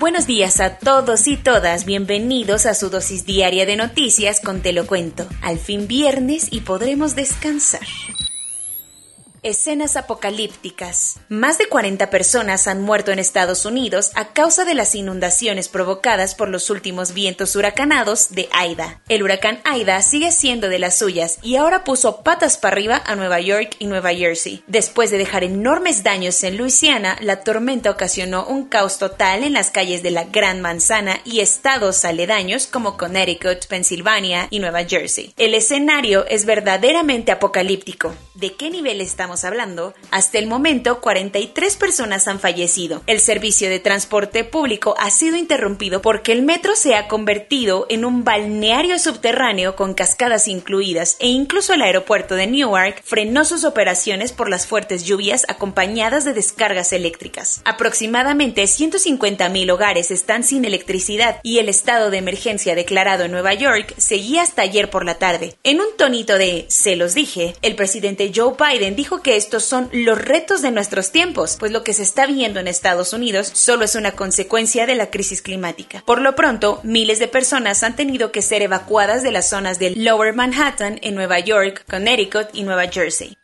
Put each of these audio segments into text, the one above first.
Buenos días a todos y todas, bienvenidos a su dosis diaria de noticias con Te lo cuento. Al fin viernes y podremos descansar. Escenas apocalípticas. Más de 40 personas han muerto en Estados Unidos a causa de las inundaciones provocadas por los últimos vientos huracanados de Aida. El huracán Aida sigue siendo de las suyas y ahora puso patas para arriba a Nueva York y Nueva Jersey. Después de dejar enormes daños en Luisiana, la tormenta ocasionó un caos total en las calles de la Gran Manzana y estados aledaños como Connecticut, Pensilvania y Nueva Jersey. El escenario es verdaderamente apocalíptico. ¿De qué nivel estamos hablando, hasta el momento 43 personas han fallecido. El servicio de transporte público ha sido interrumpido porque el metro se ha convertido en un balneario subterráneo con cascadas incluidas e incluso el aeropuerto de Newark frenó sus operaciones por las fuertes lluvias acompañadas de descargas eléctricas. Aproximadamente 150.000 hogares están sin electricidad y el estado de emergencia declarado en Nueva York seguía hasta ayer por la tarde. En un tonito de se los dije, el presidente Joe Biden dijo que estos son los retos de nuestros tiempos, pues lo que se está viendo en Estados Unidos solo es una consecuencia de la crisis climática. Por lo pronto, miles de personas han tenido que ser evacuadas de las zonas del Lower Manhattan en Nueva York, Connecticut y Nueva Jersey.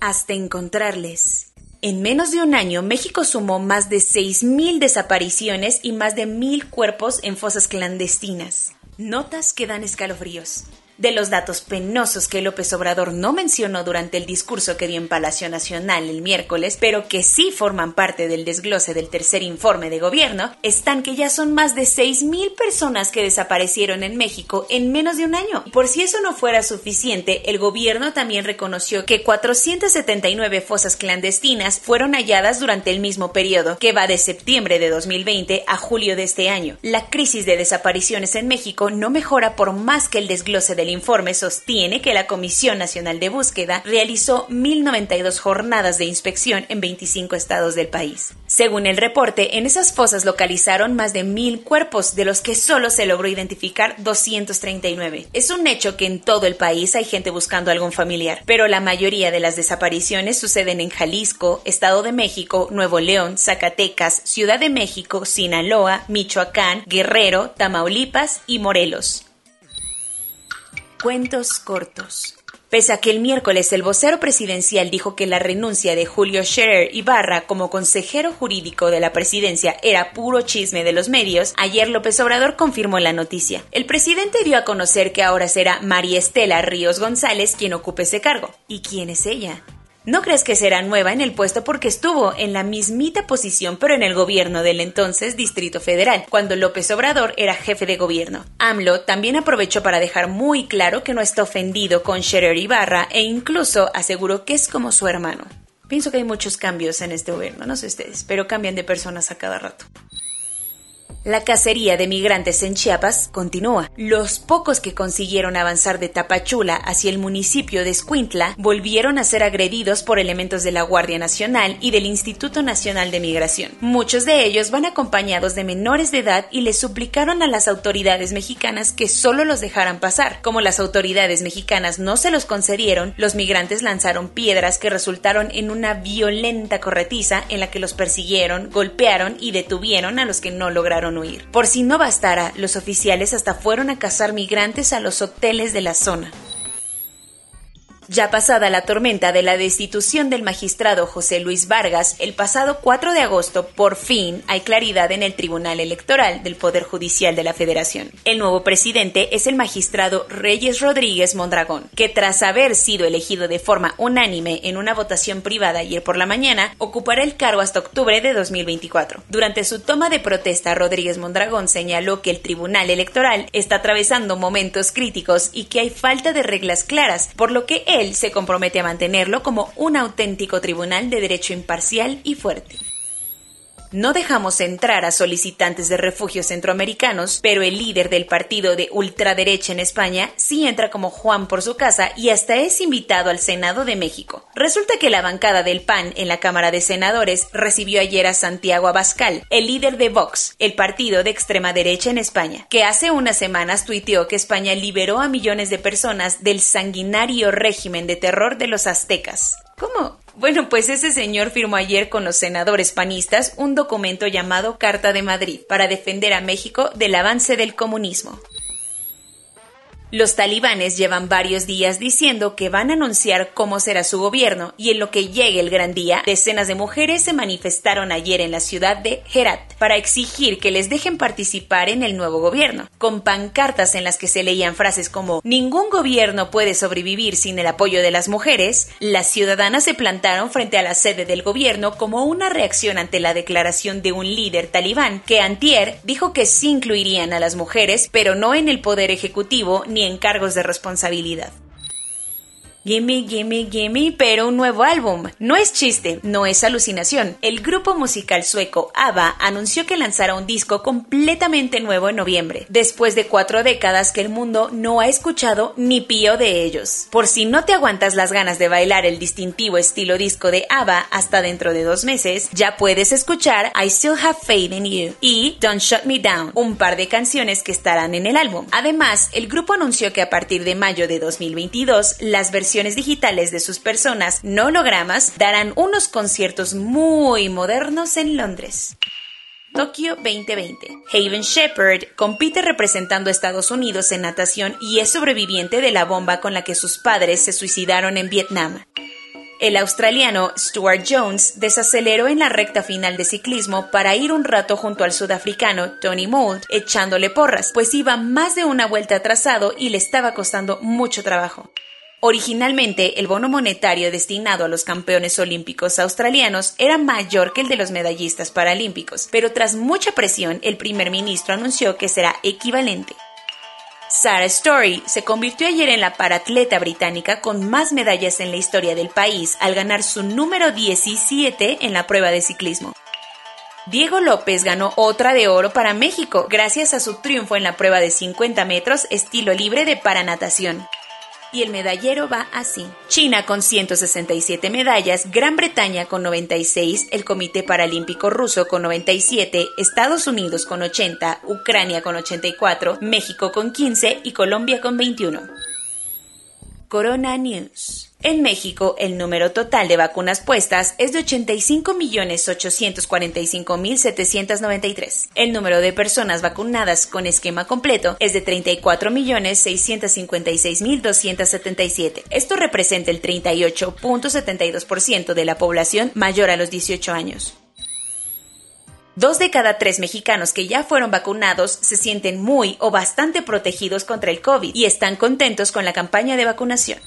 Hasta encontrarles. En menos de un año, México sumó más de 6.000 desapariciones y más de 1.000 cuerpos en fosas clandestinas. Notas que dan escalofríos de los datos penosos que López Obrador no mencionó durante el discurso que dio en Palacio Nacional el miércoles, pero que sí forman parte del desglose del tercer informe de gobierno, están que ya son más de 6.000 personas que desaparecieron en México en menos de un año. Por si eso no fuera suficiente, el gobierno también reconoció que 479 fosas clandestinas fueron halladas durante el mismo periodo, que va de septiembre de 2020 a julio de este año. La crisis de desapariciones en México no mejora por más que el desglose del informe sostiene que la Comisión Nacional de Búsqueda realizó 1.092 jornadas de inspección en 25 estados del país. Según el reporte, en esas fosas localizaron más de 1.000 cuerpos, de los que solo se logró identificar 239. Es un hecho que en todo el país hay gente buscando algún familiar, pero la mayoría de las desapariciones suceden en Jalisco, Estado de México, Nuevo León, Zacatecas, Ciudad de México, Sinaloa, Michoacán, Guerrero, Tamaulipas y Morelos. Cuentos cortos. Pese a que el miércoles el vocero presidencial dijo que la renuncia de Julio Scherer Ibarra como consejero jurídico de la presidencia era puro chisme de los medios, ayer López Obrador confirmó la noticia. El presidente dio a conocer que ahora será María Estela Ríos González quien ocupe ese cargo. ¿Y quién es ella? No crees que será nueva en el puesto porque estuvo en la mismita posición pero en el gobierno del entonces Distrito Federal, cuando López Obrador era jefe de gobierno. AMLO también aprovechó para dejar muy claro que no está ofendido con Scherer Ibarra e incluso aseguró que es como su hermano. Pienso que hay muchos cambios en este gobierno, no sé ustedes, pero cambian de personas a cada rato. La cacería de migrantes en Chiapas continúa. Los pocos que consiguieron avanzar de Tapachula hacia el municipio de Escuintla volvieron a ser agredidos por elementos de la Guardia Nacional y del Instituto Nacional de Migración. Muchos de ellos van acompañados de menores de edad y les suplicaron a las autoridades mexicanas que solo los dejaran pasar. Como las autoridades mexicanas no se los concedieron, los migrantes lanzaron piedras que resultaron en una violenta corretiza en la que los persiguieron, golpearon y detuvieron a los que no lograron huir. Por si no bastara, los oficiales hasta fueron a cazar migrantes a los hoteles de la zona. Ya pasada la tormenta de la destitución del magistrado José Luis Vargas, el pasado 4 de agosto, por fin hay claridad en el Tribunal Electoral del Poder Judicial de la Federación. El nuevo presidente es el magistrado Reyes Rodríguez Mondragón, que tras haber sido elegido de forma unánime en una votación privada ayer por la mañana, ocupará el cargo hasta octubre de 2024. Durante su toma de protesta, Rodríguez Mondragón señaló que el Tribunal Electoral está atravesando momentos críticos y que hay falta de reglas claras, por lo que él él se compromete a mantenerlo como un auténtico tribunal de derecho imparcial y fuerte. No dejamos entrar a solicitantes de refugio centroamericanos, pero el líder del partido de ultraderecha en España sí entra como Juan por su casa y hasta es invitado al Senado de México. Resulta que la bancada del PAN en la Cámara de Senadores recibió ayer a Santiago Abascal, el líder de Vox, el partido de extrema derecha en España, que hace unas semanas tuiteó que España liberó a millones de personas del sanguinario régimen de terror de los aztecas. ¿Cómo? Bueno, pues ese señor firmó ayer con los senadores panistas un documento llamado Carta de Madrid para defender a México del avance del comunismo. Los talibanes llevan varios días diciendo que van a anunciar cómo será su gobierno y en lo que llegue el gran día, decenas de mujeres se manifestaron ayer en la ciudad de Herat para exigir que les dejen participar en el nuevo gobierno, con pancartas en las que se leían frases como ningún gobierno puede sobrevivir sin el apoyo de las mujeres, las ciudadanas se plantaron frente a la sede del gobierno como una reacción ante la declaración de un líder talibán que antier dijo que sí incluirían a las mujeres, pero no en el poder ejecutivo ni en cargos de responsabilidad. Gimme, gimme, gimme, pero un nuevo álbum. No es chiste, no es alucinación. El grupo musical sueco ABBA anunció que lanzará un disco completamente nuevo en noviembre, después de cuatro décadas que el mundo no ha escuchado ni pío de ellos. Por si no te aguantas las ganas de bailar el distintivo estilo disco de ABBA hasta dentro de dos meses, ya puedes escuchar I Still Have Faith in You y Don't Shut Me Down, un par de canciones que estarán en el álbum. Además, el grupo anunció que a partir de mayo de 2022, las digitales de sus personas no hologramas darán unos conciertos muy modernos en Londres. Tokio 2020. Haven Shepard compite representando a Estados Unidos en natación y es sobreviviente de la bomba con la que sus padres se suicidaron en Vietnam. El australiano Stuart Jones desaceleró en la recta final de ciclismo para ir un rato junto al sudafricano Tony Mould echándole porras, pues iba más de una vuelta atrasado y le estaba costando mucho trabajo. Originalmente, el bono monetario destinado a los campeones olímpicos australianos era mayor que el de los medallistas paralímpicos, pero tras mucha presión, el primer ministro anunció que será equivalente. Sarah Story se convirtió ayer en la paratleta británica con más medallas en la historia del país al ganar su número 17 en la prueba de ciclismo. Diego López ganó otra de oro para México gracias a su triunfo en la prueba de 50 metros estilo libre de paranatación y el medallero va así. China con 167 medallas, Gran Bretaña con 96, el Comité Paralímpico Ruso con 97, Estados Unidos con 80, Ucrania con 84, México con 15 y Colombia con 21. Corona News. En México, el número total de vacunas puestas es de 85.845.793. El número de personas vacunadas con esquema completo es de 34.656.277. Esto representa el 38.72% de la población mayor a los 18 años. Dos de cada tres mexicanos que ya fueron vacunados se sienten muy o bastante protegidos contra el COVID y están contentos con la campaña de vacunación.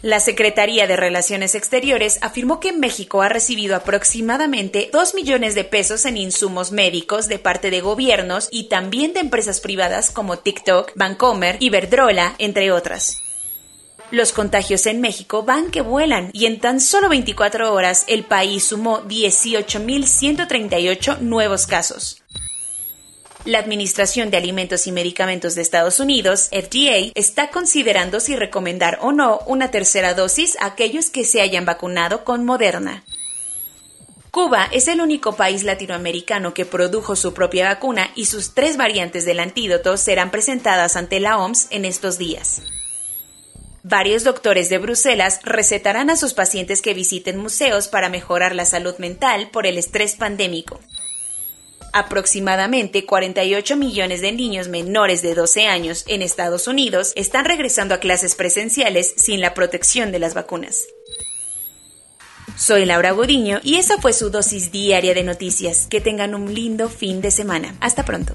La Secretaría de Relaciones Exteriores afirmó que México ha recibido aproximadamente 2 millones de pesos en insumos médicos de parte de gobiernos y también de empresas privadas como TikTok, Bancomer, Iberdrola, entre otras. Los contagios en México van que vuelan y en tan solo 24 horas el país sumó 18.138 nuevos casos. La Administración de Alimentos y Medicamentos de Estados Unidos, FDA, está considerando si recomendar o no una tercera dosis a aquellos que se hayan vacunado con Moderna. Cuba es el único país latinoamericano que produjo su propia vacuna y sus tres variantes del antídoto serán presentadas ante la OMS en estos días. Varios doctores de Bruselas recetarán a sus pacientes que visiten museos para mejorar la salud mental por el estrés pandémico. Aproximadamente 48 millones de niños menores de 12 años en Estados Unidos están regresando a clases presenciales sin la protección de las vacunas. Soy Laura Godiño y esa fue su dosis diaria de noticias. Que tengan un lindo fin de semana. Hasta pronto.